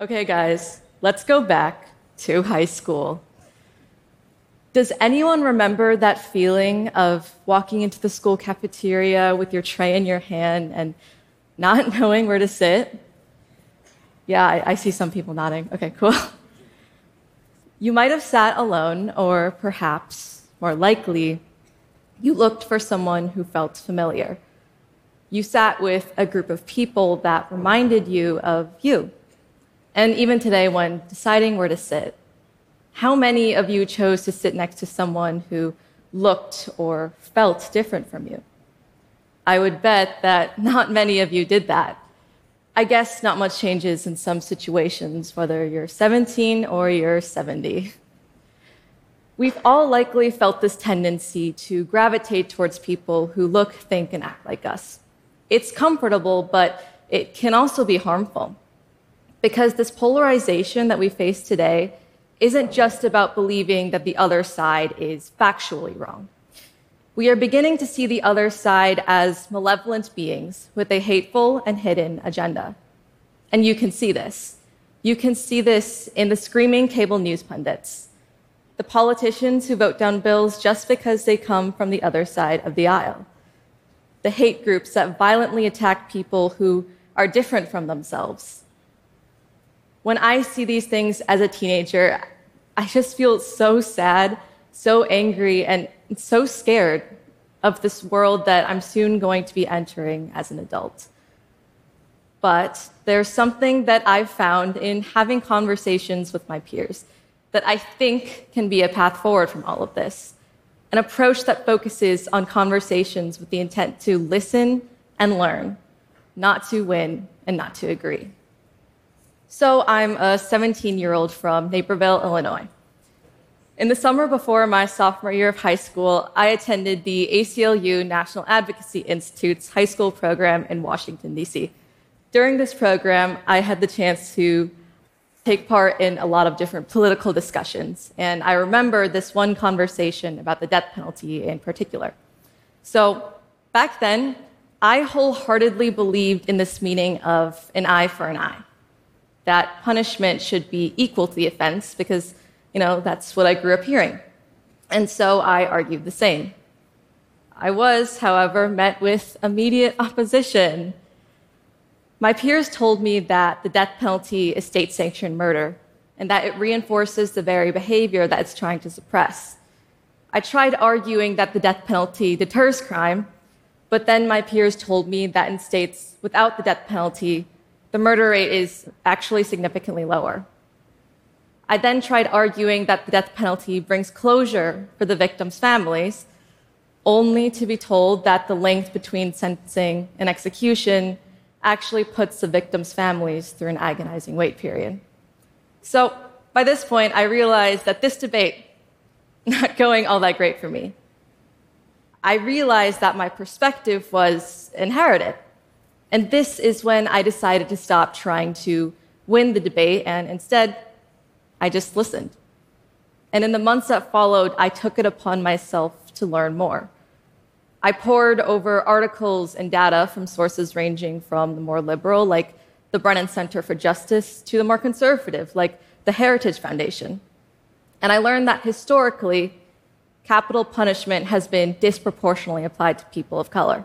Okay, guys, let's go back to high school. Does anyone remember that feeling of walking into the school cafeteria with your tray in your hand and not knowing where to sit? Yeah, I, I see some people nodding. Okay, cool. You might have sat alone, or perhaps, more likely, you looked for someone who felt familiar. You sat with a group of people that reminded you of you. And even today, when deciding where to sit, how many of you chose to sit next to someone who looked or felt different from you? I would bet that not many of you did that. I guess not much changes in some situations, whether you're 17 or you're 70. We've all likely felt this tendency to gravitate towards people who look, think, and act like us. It's comfortable, but it can also be harmful. Because this polarization that we face today isn't just about believing that the other side is factually wrong. We are beginning to see the other side as malevolent beings with a hateful and hidden agenda. And you can see this. You can see this in the screaming cable news pundits, the politicians who vote down bills just because they come from the other side of the aisle, the hate groups that violently attack people who are different from themselves. When I see these things as a teenager, I just feel so sad, so angry, and so scared of this world that I'm soon going to be entering as an adult. But there's something that I've found in having conversations with my peers that I think can be a path forward from all of this. An approach that focuses on conversations with the intent to listen and learn, not to win and not to agree. So I'm a 17 year old from Naperville, Illinois. In the summer before my sophomore year of high school, I attended the ACLU National Advocacy Institute's high school program in Washington, D.C. During this program, I had the chance to take part in a lot of different political discussions, and I remember this one conversation about the death penalty in particular. So, back then, I wholeheartedly believed in this meaning of an eye for an eye, that punishment should be equal to the offense because you know, that's what I grew up hearing. And so I argued the same. I was, however, met with immediate opposition. My peers told me that the death penalty is state sanctioned murder and that it reinforces the very behavior that it's trying to suppress. I tried arguing that the death penalty deters crime, but then my peers told me that in states without the death penalty, the murder rate is actually significantly lower. I then tried arguing that the death penalty brings closure for the victims' families, only to be told that the length between sentencing and execution actually puts the victims' families through an agonizing wait period. So by this point, I realized that this debate not going all that great for me. I realized that my perspective was inherited. And this is when I decided to stop trying to win the debate and instead I just listened. And in the months that followed, I took it upon myself to learn more. I pored over articles and data from sources ranging from the more liberal, like the Brennan Center for Justice, to the more conservative, like the Heritage Foundation. And I learned that historically, capital punishment has been disproportionately applied to people of color,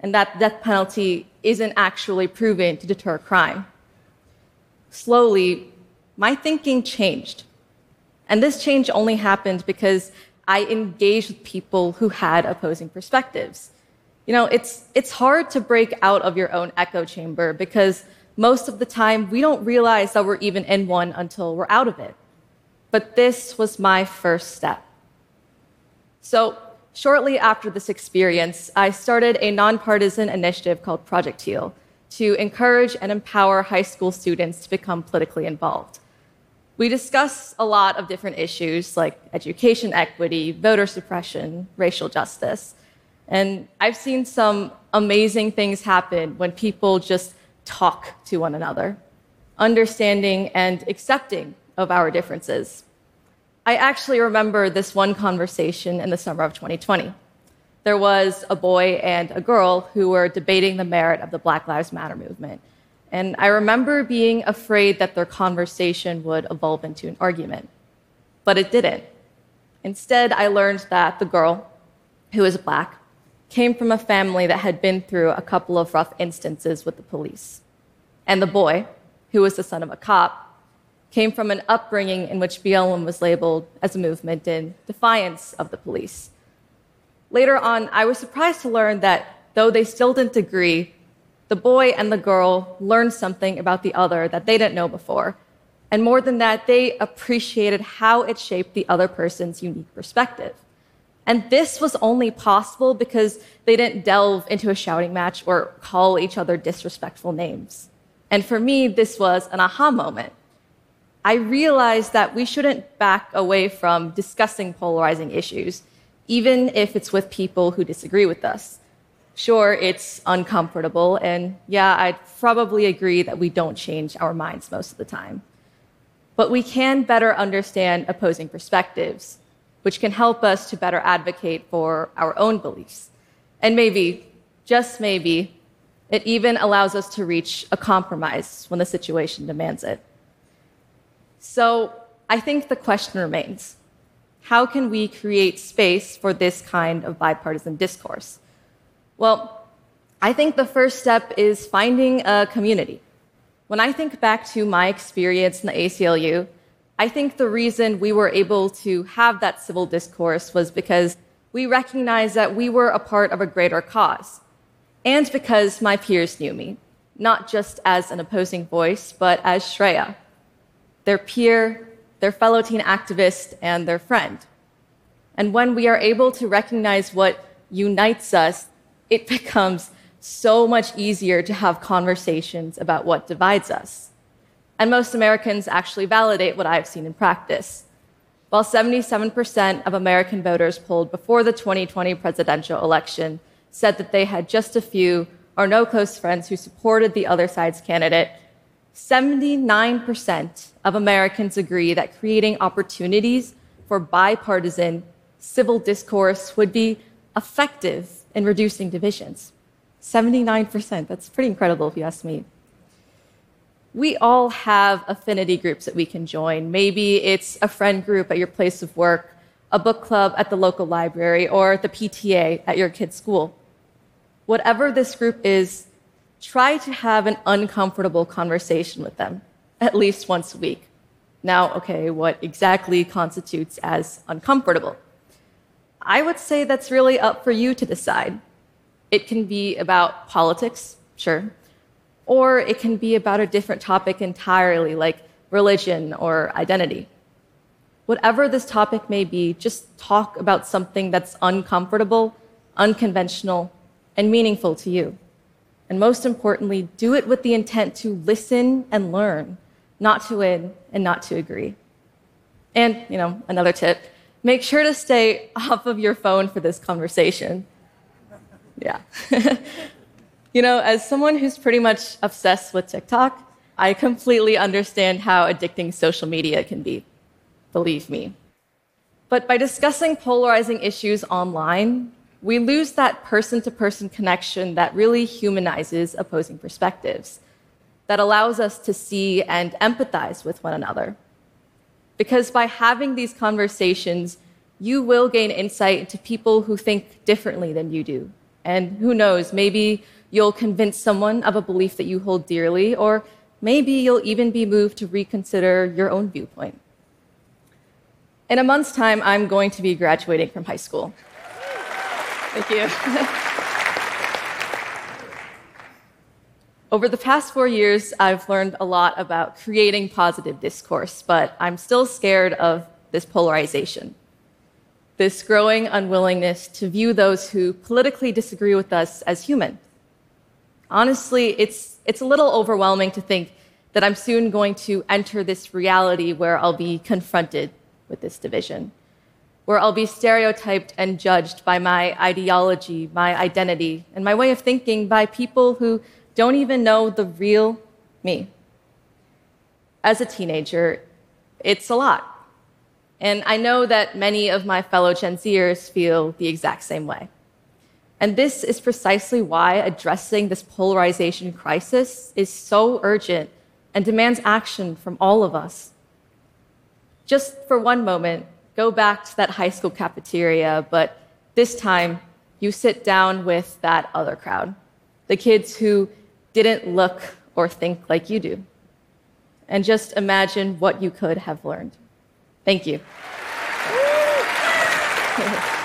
and that death penalty isn't actually proven to deter crime. Slowly, my thinking changed. And this change only happened because I engaged with people who had opposing perspectives. You know, it's, it's hard to break out of your own echo chamber because most of the time we don't realize that we're even in one until we're out of it. But this was my first step. So, shortly after this experience, I started a nonpartisan initiative called Project Teal to encourage and empower high school students to become politically involved. We discuss a lot of different issues like education equity, voter suppression, racial justice. And I've seen some amazing things happen when people just talk to one another, understanding and accepting of our differences. I actually remember this one conversation in the summer of 2020. There was a boy and a girl who were debating the merit of the Black Lives Matter movement. And I remember being afraid that their conversation would evolve into an argument. But it didn't. Instead, I learned that the girl, who is black, came from a family that had been through a couple of rough instances with the police. And the boy, who was the son of a cop, came from an upbringing in which BLM was labeled as a movement in defiance of the police. Later on, I was surprised to learn that though they still didn't agree, the boy and the girl learned something about the other that they didn't know before. And more than that, they appreciated how it shaped the other person's unique perspective. And this was only possible because they didn't delve into a shouting match or call each other disrespectful names. And for me, this was an aha moment. I realized that we shouldn't back away from discussing polarizing issues, even if it's with people who disagree with us. Sure, it's uncomfortable, and yeah, I'd probably agree that we don't change our minds most of the time. But we can better understand opposing perspectives, which can help us to better advocate for our own beliefs. And maybe, just maybe, it even allows us to reach a compromise when the situation demands it. So I think the question remains how can we create space for this kind of bipartisan discourse? Well, I think the first step is finding a community. When I think back to my experience in the ACLU, I think the reason we were able to have that civil discourse was because we recognized that we were a part of a greater cause, and because my peers knew me, not just as an opposing voice, but as Shreya, their peer, their fellow teen activist, and their friend. And when we are able to recognize what unites us, it becomes so much easier to have conversations about what divides us. And most Americans actually validate what I've seen in practice. While 77% of American voters polled before the 2020 presidential election said that they had just a few or no close friends who supported the other side's candidate, 79% of Americans agree that creating opportunities for bipartisan civil discourse would be effective in reducing divisions. 79%. That's pretty incredible if you ask me. We all have affinity groups that we can join. Maybe it's a friend group at your place of work, a book club at the local library, or the PTA at your kid's school. Whatever this group is, try to have an uncomfortable conversation with them at least once a week. Now, okay, what exactly constitutes as uncomfortable? I would say that's really up for you to decide. It can be about politics, sure, or it can be about a different topic entirely, like religion or identity. Whatever this topic may be, just talk about something that's uncomfortable, unconventional, and meaningful to you. And most importantly, do it with the intent to listen and learn, not to win and not to agree. And, you know, another tip make sure to stay off of your phone for this conversation. Yeah. you know, as someone who's pretty much obsessed with TikTok, I completely understand how addicting social media can be. Believe me. But by discussing polarizing issues online, we lose that person to person connection that really humanizes opposing perspectives, that allows us to see and empathize with one another. Because by having these conversations, you will gain insight into people who think differently than you do. And who knows, maybe you'll convince someone of a belief that you hold dearly, or maybe you'll even be moved to reconsider your own viewpoint. In a month's time, I'm going to be graduating from high school. Thank you. Over the past four years, I've learned a lot about creating positive discourse, but I'm still scared of this polarization. This growing unwillingness to view those who politically disagree with us as human. Honestly, it's, it's a little overwhelming to think that I'm soon going to enter this reality where I'll be confronted with this division, where I'll be stereotyped and judged by my ideology, my identity, and my way of thinking by people who don't even know the real me. As a teenager, it's a lot. And I know that many of my fellow Gen Zers feel the exact same way. And this is precisely why addressing this polarization crisis is so urgent and demands action from all of us. Just for one moment, go back to that high school cafeteria, but this time you sit down with that other crowd, the kids who didn't look or think like you do. And just imagine what you could have learned. Thank you.